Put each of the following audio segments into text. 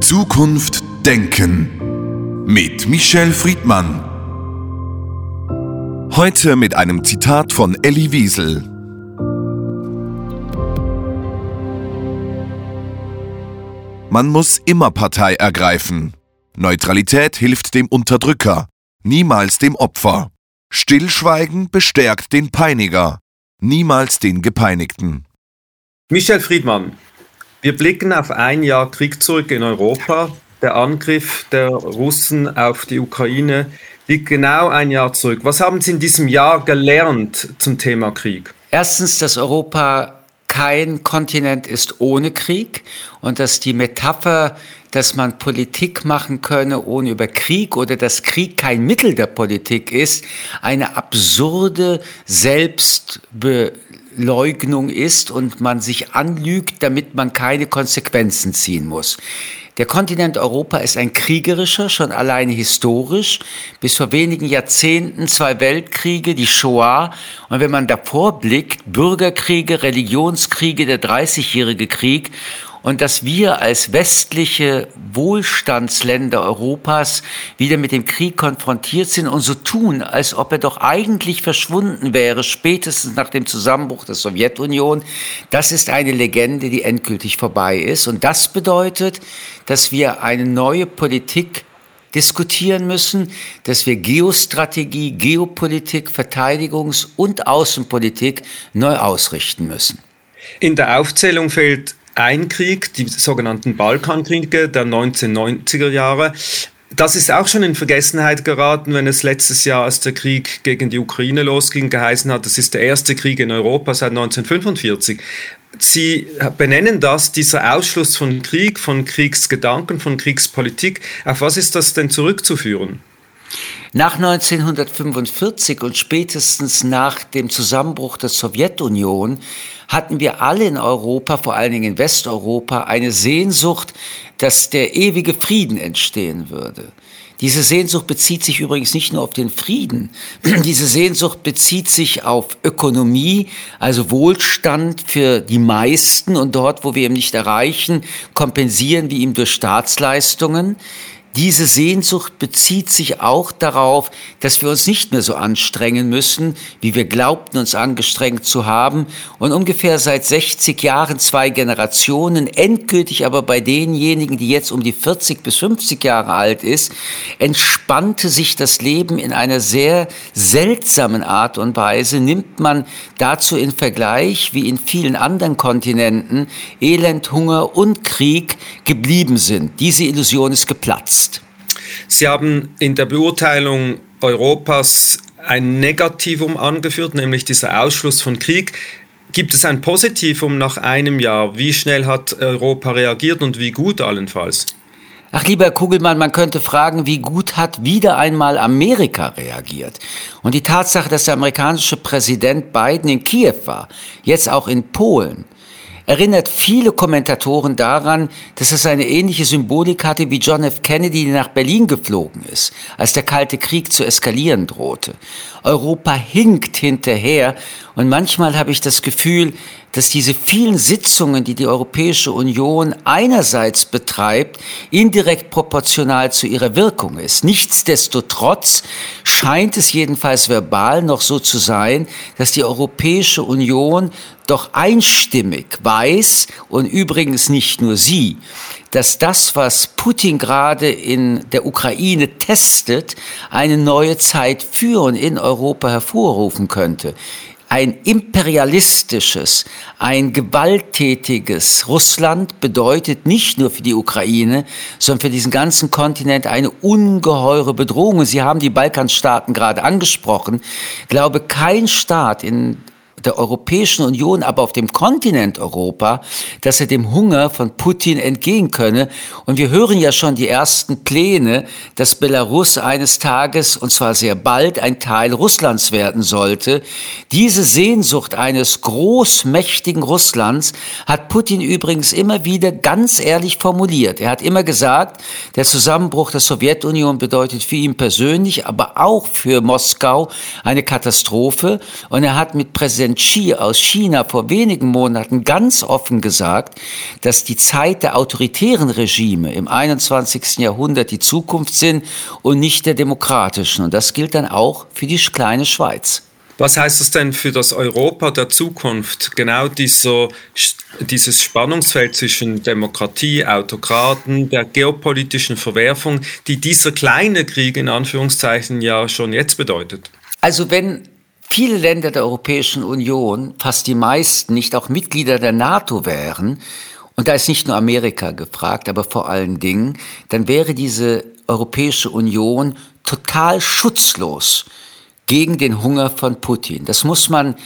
Zukunft Denken mit Michel Friedmann. Heute mit einem Zitat von Elli Wiesel. Man muss immer Partei ergreifen. Neutralität hilft dem Unterdrücker, niemals dem Opfer. Stillschweigen bestärkt den Peiniger, niemals den Gepeinigten. Michel Friedmann, wir blicken auf ein Jahr Krieg zurück in Europa. Der Angriff der Russen auf die Ukraine liegt genau ein Jahr zurück. Was haben Sie in diesem Jahr gelernt zum Thema Krieg? Erstens, dass Europa kein Kontinent ist ohne Krieg und dass die Metapher, dass man Politik machen könne ohne über Krieg oder dass Krieg kein Mittel der Politik ist, eine absurde Selbstbe Leugnung ist und man sich anlügt, damit man keine Konsequenzen ziehen muss. Der Kontinent Europa ist ein kriegerischer, schon alleine historisch. Bis vor wenigen Jahrzehnten zwei Weltkriege, die Shoah. Und wenn man davor blickt, Bürgerkriege, Religionskriege, der Dreißigjährige Krieg und dass wir als westliche Wohlstandsländer Europas wieder mit dem Krieg konfrontiert sind und so tun, als ob er doch eigentlich verschwunden wäre, spätestens nach dem Zusammenbruch der Sowjetunion, das ist eine Legende, die endgültig vorbei ist. Und das bedeutet, dass wir eine neue Politik diskutieren müssen, dass wir Geostrategie, Geopolitik, Verteidigungs- und Außenpolitik neu ausrichten müssen. In der Aufzählung fehlt ein Krieg, die sogenannten Balkankriege der 1990er Jahre. Das ist auch schon in Vergessenheit geraten, wenn es letztes Jahr, als der Krieg gegen die Ukraine losging, geheißen hat, das ist der erste Krieg in Europa seit 1945. Sie benennen das, dieser Ausschluss von Krieg, von Kriegsgedanken, von Kriegspolitik. Auf was ist das denn zurückzuführen? Nach 1945 und spätestens nach dem Zusammenbruch der Sowjetunion hatten wir alle in Europa, vor allen Dingen in Westeuropa, eine Sehnsucht, dass der ewige Frieden entstehen würde. Diese Sehnsucht bezieht sich übrigens nicht nur auf den Frieden. Diese Sehnsucht bezieht sich auf Ökonomie, also Wohlstand für die meisten und dort, wo wir ihn nicht erreichen, kompensieren wir ihm durch Staatsleistungen. Diese Sehnsucht bezieht sich auch darauf, dass wir uns nicht mehr so anstrengen müssen, wie wir glaubten, uns angestrengt zu haben. Und ungefähr seit 60 Jahren, zwei Generationen, endgültig aber bei denjenigen, die jetzt um die 40 bis 50 Jahre alt ist, entspannte sich das Leben in einer sehr seltsamen Art und Weise. Nimmt man dazu in Vergleich, wie in vielen anderen Kontinenten, Elend, Hunger und Krieg geblieben sind. Diese Illusion ist geplatzt. Sie haben in der Beurteilung Europas ein Negativum angeführt, nämlich dieser Ausschluss von Krieg. Gibt es ein Positivum nach einem Jahr? Wie schnell hat Europa reagiert und wie gut allenfalls? Ach, lieber Kugelmann, man könnte fragen, wie gut hat wieder einmal Amerika reagiert? Und die Tatsache, dass der amerikanische Präsident Biden in Kiew war, jetzt auch in Polen, erinnert viele Kommentatoren daran, dass es eine ähnliche Symbolik hatte wie John F. Kennedy, der nach Berlin geflogen ist, als der Kalte Krieg zu eskalieren drohte. Europa hinkt hinterher und manchmal habe ich das Gefühl, dass diese vielen Sitzungen, die die Europäische Union einerseits betreibt, indirekt proportional zu ihrer Wirkung ist. Nichtsdestotrotz scheint es jedenfalls verbal noch so zu sein, dass die Europäische Union doch einstimmig weiß, und übrigens nicht nur sie, dass das, was Putin gerade in der Ukraine testet, eine neue Zeit für und in Europa hervorrufen könnte ein imperialistisches, ein gewalttätiges Russland bedeutet nicht nur für die Ukraine, sondern für diesen ganzen Kontinent eine ungeheure Bedrohung. Sie haben die Balkanstaaten gerade angesprochen. Ich glaube, kein Staat in der Europäischen Union, aber auf dem Kontinent Europa, dass er dem Hunger von Putin entgehen könne. Und wir hören ja schon die ersten Pläne, dass Belarus eines Tages, und zwar sehr bald, ein Teil Russlands werden sollte. Diese Sehnsucht eines großmächtigen Russlands hat Putin übrigens immer wieder ganz ehrlich formuliert. Er hat immer gesagt, der Zusammenbruch der Sowjetunion bedeutet für ihn persönlich, aber auch für Moskau eine Katastrophe. Und er hat mit Präsident Xi aus China vor wenigen Monaten ganz offen gesagt, dass die Zeit der autoritären Regime im 21. Jahrhundert die Zukunft sind und nicht der demokratischen. Und das gilt dann auch für die kleine Schweiz. Was heißt das denn für das Europa der Zukunft? Genau dieser, dieses Spannungsfeld zwischen Demokratie, Autokraten, der geopolitischen Verwerfung, die dieser kleine Krieg in Anführungszeichen ja schon jetzt bedeutet. Also wenn viele Länder der Europäischen Union, fast die meisten, nicht auch Mitglieder der NATO wären, und da ist nicht nur Amerika gefragt, aber vor allen Dingen, dann wäre diese Europäische Union total schutzlos gegen den Hunger von Putin. Das muss man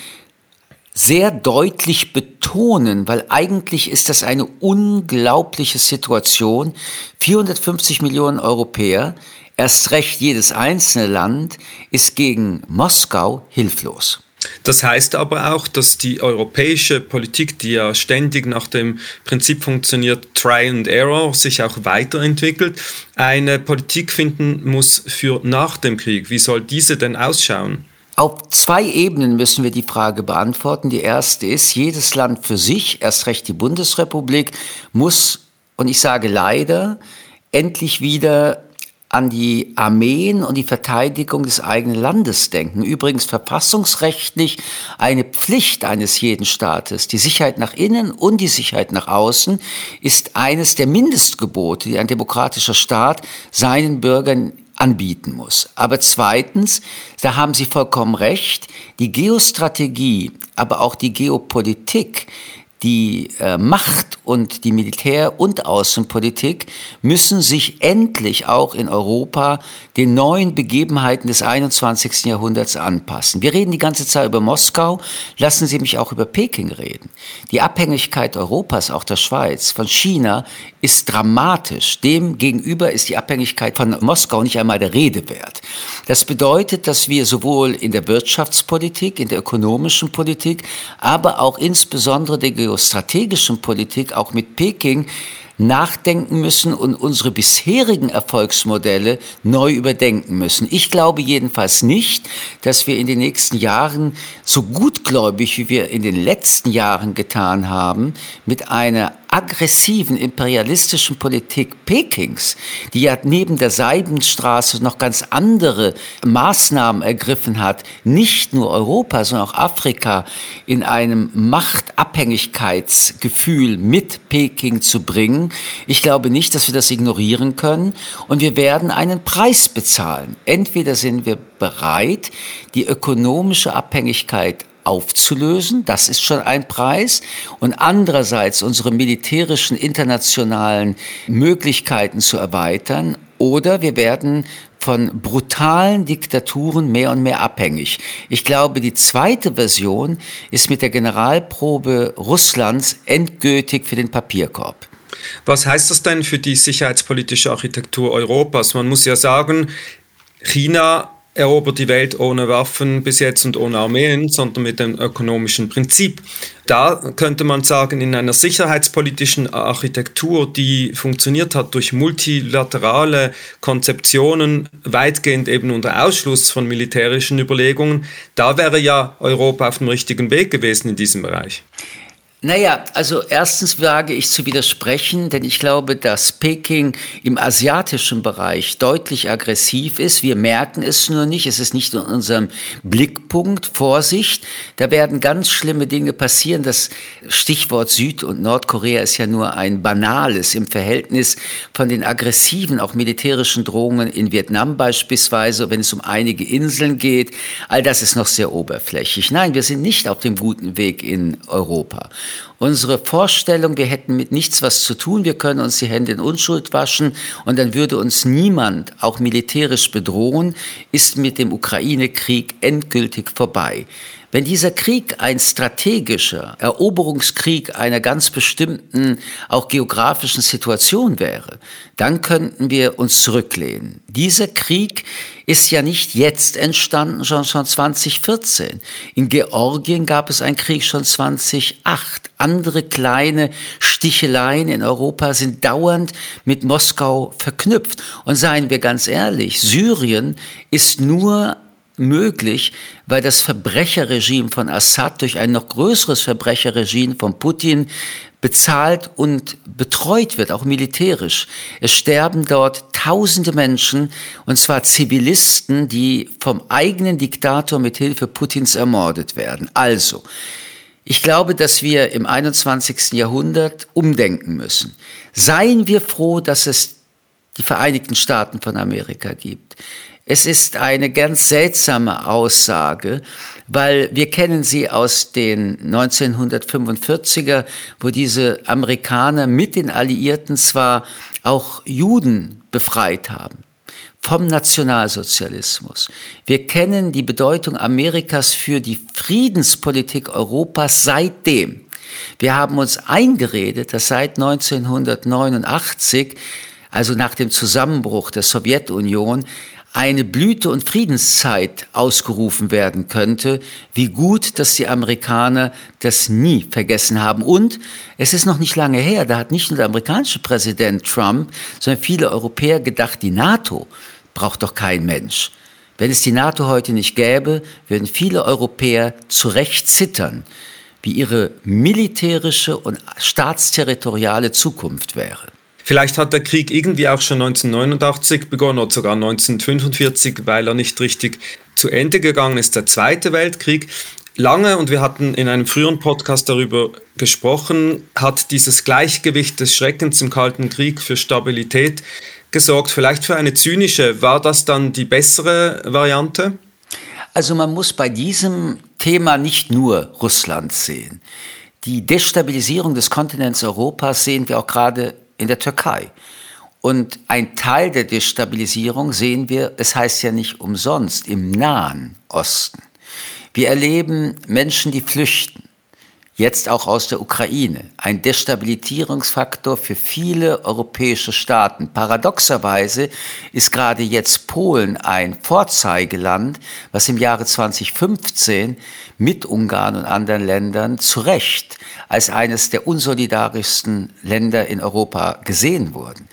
sehr deutlich betonen, weil eigentlich ist das eine unglaubliche Situation. 450 Millionen Europäer, erst recht jedes einzelne Land, ist gegen Moskau hilflos. Das heißt aber auch, dass die europäische Politik, die ja ständig nach dem Prinzip funktioniert, Try and Error, sich auch weiterentwickelt, eine Politik finden muss für nach dem Krieg. Wie soll diese denn ausschauen? Auf zwei Ebenen müssen wir die Frage beantworten. Die erste ist, jedes Land für sich, erst recht die Bundesrepublik, muss, und ich sage leider, endlich wieder an die Armeen und die Verteidigung des eigenen Landes denken. Übrigens verfassungsrechtlich eine Pflicht eines jeden Staates. Die Sicherheit nach innen und die Sicherheit nach außen ist eines der Mindestgebote, die ein demokratischer Staat seinen Bürgern anbieten muss. Aber zweitens, da haben Sie vollkommen recht, die Geostrategie, aber auch die Geopolitik die äh, Macht und die Militär- und Außenpolitik müssen sich endlich auch in Europa den neuen Begebenheiten des 21. Jahrhunderts anpassen. Wir reden die ganze Zeit über Moskau, lassen Sie mich auch über Peking reden. Die Abhängigkeit Europas, auch der Schweiz, von China ist dramatisch. Dem gegenüber ist die Abhängigkeit von Moskau nicht einmal der Rede wert. Das bedeutet, dass wir sowohl in der Wirtschaftspolitik, in der ökonomischen Politik, aber auch insbesondere der geostrategischen Politik auch mit Peking nachdenken müssen und unsere bisherigen Erfolgsmodelle neu überdenken müssen. Ich glaube jedenfalls nicht, dass wir in den nächsten Jahren so gutgläubig, wie wir in den letzten Jahren getan haben, mit einer aggressiven imperialistischen Politik Pekings, die ja neben der Seidenstraße noch ganz andere Maßnahmen ergriffen hat, nicht nur Europa, sondern auch Afrika in einem Machtabhängigkeitsgefühl mit Peking zu bringen. Ich glaube nicht, dass wir das ignorieren können und wir werden einen Preis bezahlen. Entweder sind wir bereit, die ökonomische Abhängigkeit aufzulösen. Das ist schon ein Preis. Und andererseits unsere militärischen internationalen Möglichkeiten zu erweitern. Oder wir werden von brutalen Diktaturen mehr und mehr abhängig. Ich glaube, die zweite Version ist mit der Generalprobe Russlands endgültig für den Papierkorb. Was heißt das denn für die sicherheitspolitische Architektur Europas? Man muss ja sagen, China erobert die Welt ohne Waffen bis jetzt und ohne Armeen, sondern mit dem ökonomischen Prinzip. Da könnte man sagen, in einer sicherheitspolitischen Architektur, die funktioniert hat durch multilaterale Konzeptionen, weitgehend eben unter Ausschluss von militärischen Überlegungen, da wäre ja Europa auf dem richtigen Weg gewesen in diesem Bereich. Naja, also erstens wage ich zu widersprechen, denn ich glaube, dass Peking im asiatischen Bereich deutlich aggressiv ist. Wir merken es nur nicht. Es ist nicht in unserem Blickpunkt. Vorsicht, da werden ganz schlimme Dinge passieren. Das Stichwort Süd- und Nordkorea ist ja nur ein banales im Verhältnis von den aggressiven, auch militärischen Drohungen in Vietnam beispielsweise, wenn es um einige Inseln geht. All das ist noch sehr oberflächlich. Nein, wir sind nicht auf dem guten Weg in Europa. Unsere Vorstellung, wir hätten mit nichts was zu tun, wir können uns die Hände in Unschuld waschen und dann würde uns niemand auch militärisch bedrohen, ist mit dem Ukraine-Krieg endgültig vorbei. Wenn dieser Krieg ein strategischer Eroberungskrieg einer ganz bestimmten, auch geografischen Situation wäre, dann könnten wir uns zurücklehnen. Dieser Krieg ist ja nicht jetzt entstanden, sondern schon 2014. In Georgien gab es einen Krieg schon 2008. Andere kleine Sticheleien in Europa sind dauernd mit Moskau verknüpft. Und seien wir ganz ehrlich, Syrien ist nur möglich, weil das Verbrecherregime von Assad durch ein noch größeres Verbrecherregime von Putin bezahlt und betreut wird, auch militärisch. Es sterben dort tausende Menschen, und zwar Zivilisten, die vom eigenen Diktator mit Hilfe Putins ermordet werden. Also, ich glaube, dass wir im 21. Jahrhundert umdenken müssen. Seien wir froh, dass es die Vereinigten Staaten von Amerika gibt. Es ist eine ganz seltsame Aussage, weil wir kennen sie aus den 1945er, wo diese Amerikaner mit den Alliierten zwar auch Juden befreit haben vom Nationalsozialismus. Wir kennen die Bedeutung Amerikas für die Friedenspolitik Europas seitdem. Wir haben uns eingeredet, dass seit 1989, also nach dem Zusammenbruch der Sowjetunion, eine Blüte- und Friedenszeit ausgerufen werden könnte. Wie gut, dass die Amerikaner das nie vergessen haben. Und es ist noch nicht lange her, da hat nicht nur der amerikanische Präsident Trump, sondern viele Europäer gedacht, die NATO braucht doch kein Mensch. Wenn es die NATO heute nicht gäbe, würden viele Europäer zu Recht zittern, wie ihre militärische und staatsterritoriale Zukunft wäre. Vielleicht hat der Krieg irgendwie auch schon 1989 begonnen oder sogar 1945, weil er nicht richtig zu Ende gegangen ist, der Zweite Weltkrieg. Lange, und wir hatten in einem früheren Podcast darüber gesprochen, hat dieses Gleichgewicht des Schreckens im Kalten Krieg für Stabilität gesorgt. Vielleicht für eine zynische. War das dann die bessere Variante? Also man muss bei diesem Thema nicht nur Russland sehen. Die Destabilisierung des Kontinents Europas sehen wir auch gerade in der Türkei. Und ein Teil der Destabilisierung sehen wir, es heißt ja nicht umsonst, im Nahen Osten. Wir erleben Menschen, die flüchten jetzt auch aus der Ukraine, ein Destabilisierungsfaktor für viele europäische Staaten. Paradoxerweise ist gerade jetzt Polen ein Vorzeigeland, was im Jahre 2015 mit Ungarn und anderen Ländern zu Recht als eines der unsolidarischsten Länder in Europa gesehen wurden.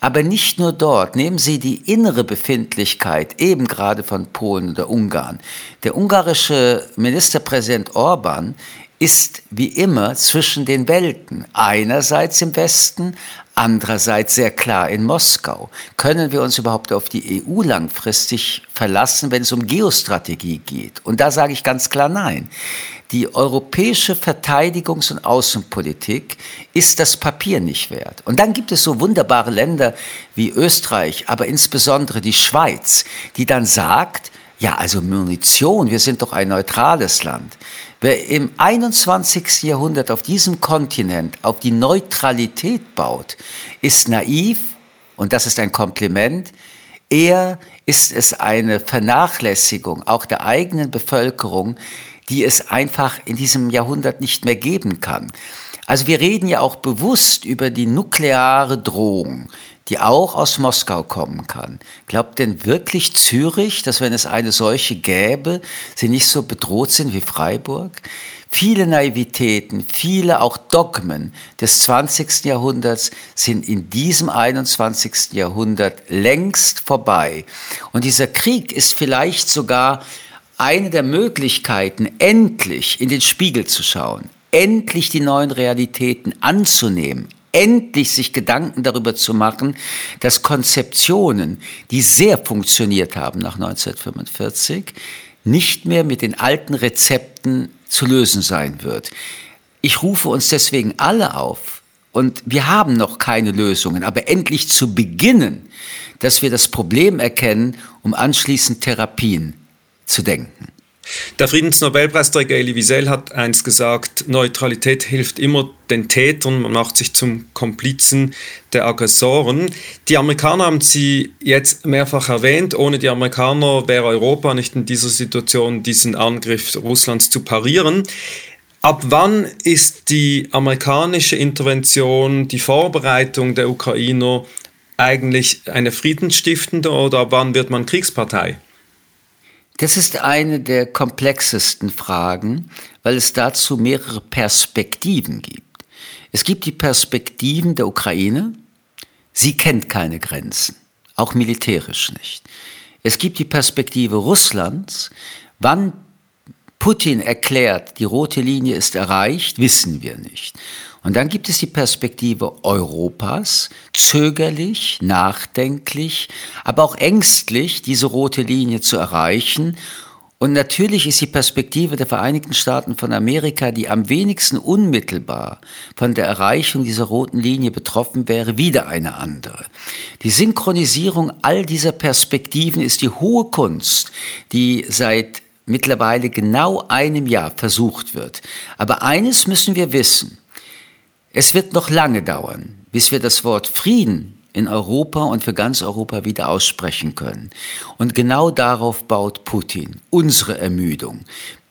Aber nicht nur dort. Nehmen Sie die innere Befindlichkeit eben gerade von Polen oder Ungarn. Der ungarische Ministerpräsident Orban ist wie immer zwischen den Welten. Einerseits im Westen, andererseits sehr klar in Moskau. Können wir uns überhaupt auf die EU langfristig verlassen, wenn es um Geostrategie geht? Und da sage ich ganz klar nein. Die europäische Verteidigungs- und Außenpolitik ist das Papier nicht wert. Und dann gibt es so wunderbare Länder wie Österreich, aber insbesondere die Schweiz, die dann sagt, ja, also Munition, wir sind doch ein neutrales Land. Wer im 21. Jahrhundert auf diesem Kontinent auf die Neutralität baut, ist naiv und das ist ein Kompliment. Eher ist es eine Vernachlässigung auch der eigenen Bevölkerung, die es einfach in diesem Jahrhundert nicht mehr geben kann. Also wir reden ja auch bewusst über die nukleare Drohung die auch aus Moskau kommen kann. Glaubt denn wirklich Zürich, dass wenn es eine solche gäbe, sie nicht so bedroht sind wie Freiburg? Viele Naivitäten, viele auch Dogmen des 20. Jahrhunderts sind in diesem 21. Jahrhundert längst vorbei. Und dieser Krieg ist vielleicht sogar eine der Möglichkeiten, endlich in den Spiegel zu schauen, endlich die neuen Realitäten anzunehmen, endlich sich Gedanken darüber zu machen, dass Konzeptionen, die sehr funktioniert haben nach 1945, nicht mehr mit den alten Rezepten zu lösen sein wird. Ich rufe uns deswegen alle auf, und wir haben noch keine Lösungen, aber endlich zu beginnen, dass wir das Problem erkennen, um anschließend Therapien zu denken. Der Friedensnobelpreisträger Elie Wiesel hat einst gesagt, Neutralität hilft immer den Tätern, man macht sich zum Komplizen der Aggressoren. Die Amerikaner haben sie jetzt mehrfach erwähnt. Ohne die Amerikaner wäre Europa nicht in dieser Situation, diesen Angriff Russlands zu parieren. Ab wann ist die amerikanische Intervention, die Vorbereitung der Ukrainer eigentlich eine friedensstiftende oder ab wann wird man Kriegspartei? Das ist eine der komplexesten Fragen, weil es dazu mehrere Perspektiven gibt. Es gibt die Perspektiven der Ukraine. Sie kennt keine Grenzen, auch militärisch nicht. Es gibt die Perspektive Russlands. Wann Putin erklärt, die rote Linie ist erreicht, wissen wir nicht. Und dann gibt es die Perspektive Europas, zögerlich, nachdenklich, aber auch ängstlich, diese rote Linie zu erreichen. Und natürlich ist die Perspektive der Vereinigten Staaten von Amerika, die am wenigsten unmittelbar von der Erreichung dieser roten Linie betroffen wäre, wieder eine andere. Die Synchronisierung all dieser Perspektiven ist die hohe Kunst, die seit mittlerweile genau einem Jahr versucht wird. Aber eines müssen wir wissen. Es wird noch lange dauern, bis wir das Wort Frieden in Europa und für ganz Europa wieder aussprechen können. Und genau darauf baut Putin, unsere Ermüdung.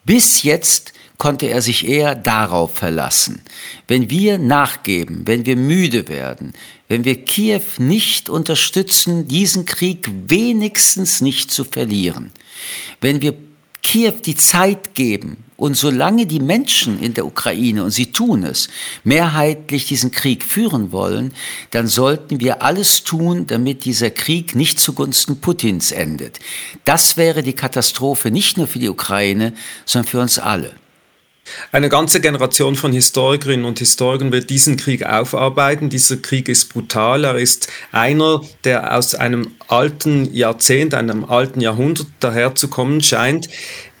Bis jetzt konnte er sich eher darauf verlassen. Wenn wir nachgeben, wenn wir müde werden, wenn wir Kiew nicht unterstützen, diesen Krieg wenigstens nicht zu verlieren, wenn wir Kiew die Zeit geben und solange die Menschen in der Ukraine, und sie tun es, mehrheitlich diesen Krieg führen wollen, dann sollten wir alles tun, damit dieser Krieg nicht zugunsten Putins endet. Das wäre die Katastrophe nicht nur für die Ukraine, sondern für uns alle. Eine ganze Generation von Historikerinnen und Historikern wird diesen Krieg aufarbeiten. Dieser Krieg ist brutal. Er ist einer, der aus einem alten Jahrzehnt, einem alten Jahrhundert daherzukommen scheint.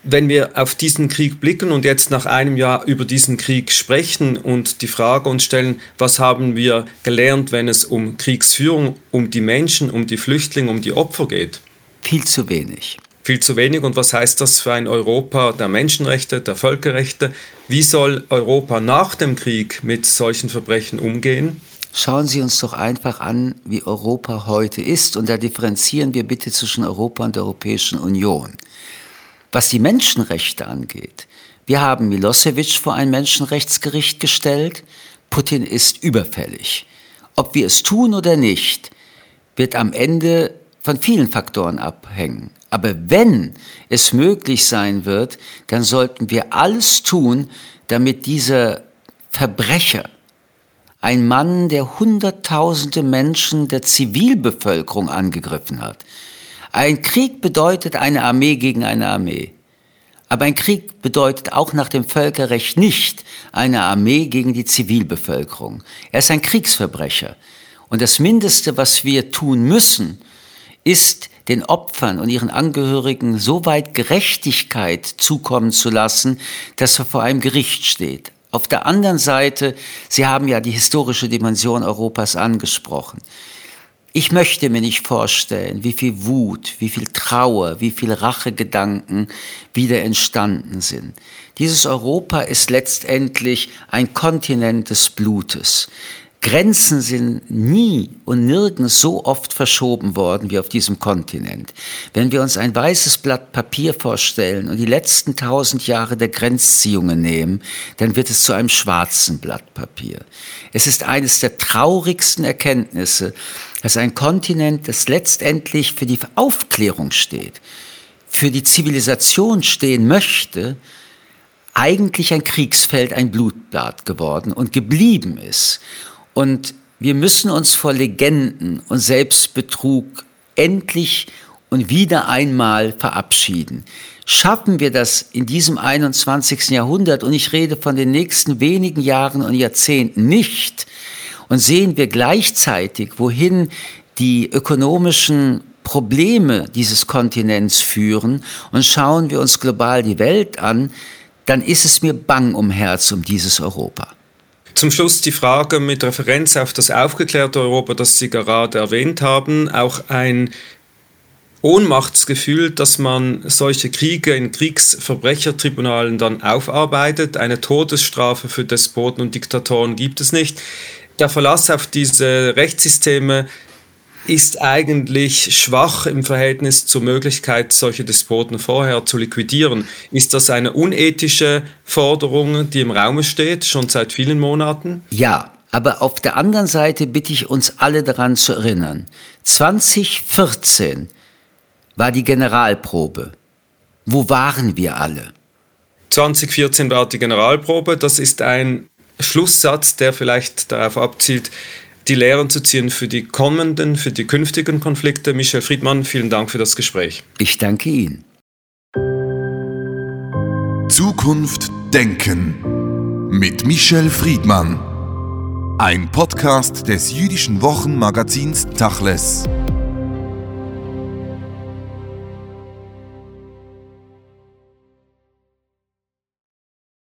Wenn wir auf diesen Krieg blicken und jetzt nach einem Jahr über diesen Krieg sprechen und die Frage uns stellen, was haben wir gelernt, wenn es um Kriegsführung, um die Menschen, um die Flüchtlinge, um die Opfer geht? Viel zu wenig viel zu wenig. Und was heißt das für ein Europa der Menschenrechte, der Völkerrechte? Wie soll Europa nach dem Krieg mit solchen Verbrechen umgehen? Schauen Sie uns doch einfach an, wie Europa heute ist. Und da differenzieren wir bitte zwischen Europa und der Europäischen Union. Was die Menschenrechte angeht, wir haben Milosevic vor ein Menschenrechtsgericht gestellt. Putin ist überfällig. Ob wir es tun oder nicht, wird am Ende von vielen Faktoren abhängen. Aber wenn es möglich sein wird, dann sollten wir alles tun, damit dieser Verbrecher, ein Mann, der Hunderttausende Menschen der Zivilbevölkerung angegriffen hat. Ein Krieg bedeutet eine Armee gegen eine Armee. Aber ein Krieg bedeutet auch nach dem Völkerrecht nicht eine Armee gegen die Zivilbevölkerung. Er ist ein Kriegsverbrecher. Und das Mindeste, was wir tun müssen, ist den Opfern und ihren Angehörigen so weit Gerechtigkeit zukommen zu lassen, dass er vor einem Gericht steht. Auf der anderen Seite, Sie haben ja die historische Dimension Europas angesprochen. Ich möchte mir nicht vorstellen, wie viel Wut, wie viel Trauer, wie viel Rachegedanken wieder entstanden sind. Dieses Europa ist letztendlich ein Kontinent des Blutes. Grenzen sind nie und nirgends so oft verschoben worden wie auf diesem Kontinent. Wenn wir uns ein weißes Blatt Papier vorstellen und die letzten tausend Jahre der Grenzziehungen nehmen, dann wird es zu einem schwarzen Blatt Papier. Es ist eines der traurigsten Erkenntnisse, dass ein Kontinent, das letztendlich für die Aufklärung steht, für die Zivilisation stehen möchte, eigentlich ein Kriegsfeld, ein Blutbad geworden und geblieben ist. Und wir müssen uns vor Legenden und Selbstbetrug endlich und wieder einmal verabschieden. Schaffen wir das in diesem 21. Jahrhundert, und ich rede von den nächsten wenigen Jahren und Jahrzehnten nicht, und sehen wir gleichzeitig, wohin die ökonomischen Probleme dieses Kontinents führen, und schauen wir uns global die Welt an, dann ist es mir bang um Herz um dieses Europa. Zum Schluss die Frage mit Referenz auf das aufgeklärte Europa, das Sie gerade erwähnt haben, auch ein Ohnmachtsgefühl, dass man solche Kriege in Kriegsverbrechertribunalen dann aufarbeitet. Eine Todesstrafe für Despoten und Diktatoren gibt es nicht. Der Verlass auf diese Rechtssysteme ist eigentlich schwach im Verhältnis zur Möglichkeit, solche Despoten vorher zu liquidieren. Ist das eine unethische Forderung, die im Raum steht, schon seit vielen Monaten? Ja, aber auf der anderen Seite bitte ich uns alle daran zu erinnern. 2014 war die Generalprobe. Wo waren wir alle? 2014 war die Generalprobe. Das ist ein Schlusssatz, der vielleicht darauf abzielt, die Lehren zu ziehen für die kommenden, für die künftigen Konflikte. Michel Friedmann, vielen Dank für das Gespräch. Ich danke Ihnen. Zukunft Denken mit Michel Friedmann. Ein Podcast des jüdischen Wochenmagazins Tachles.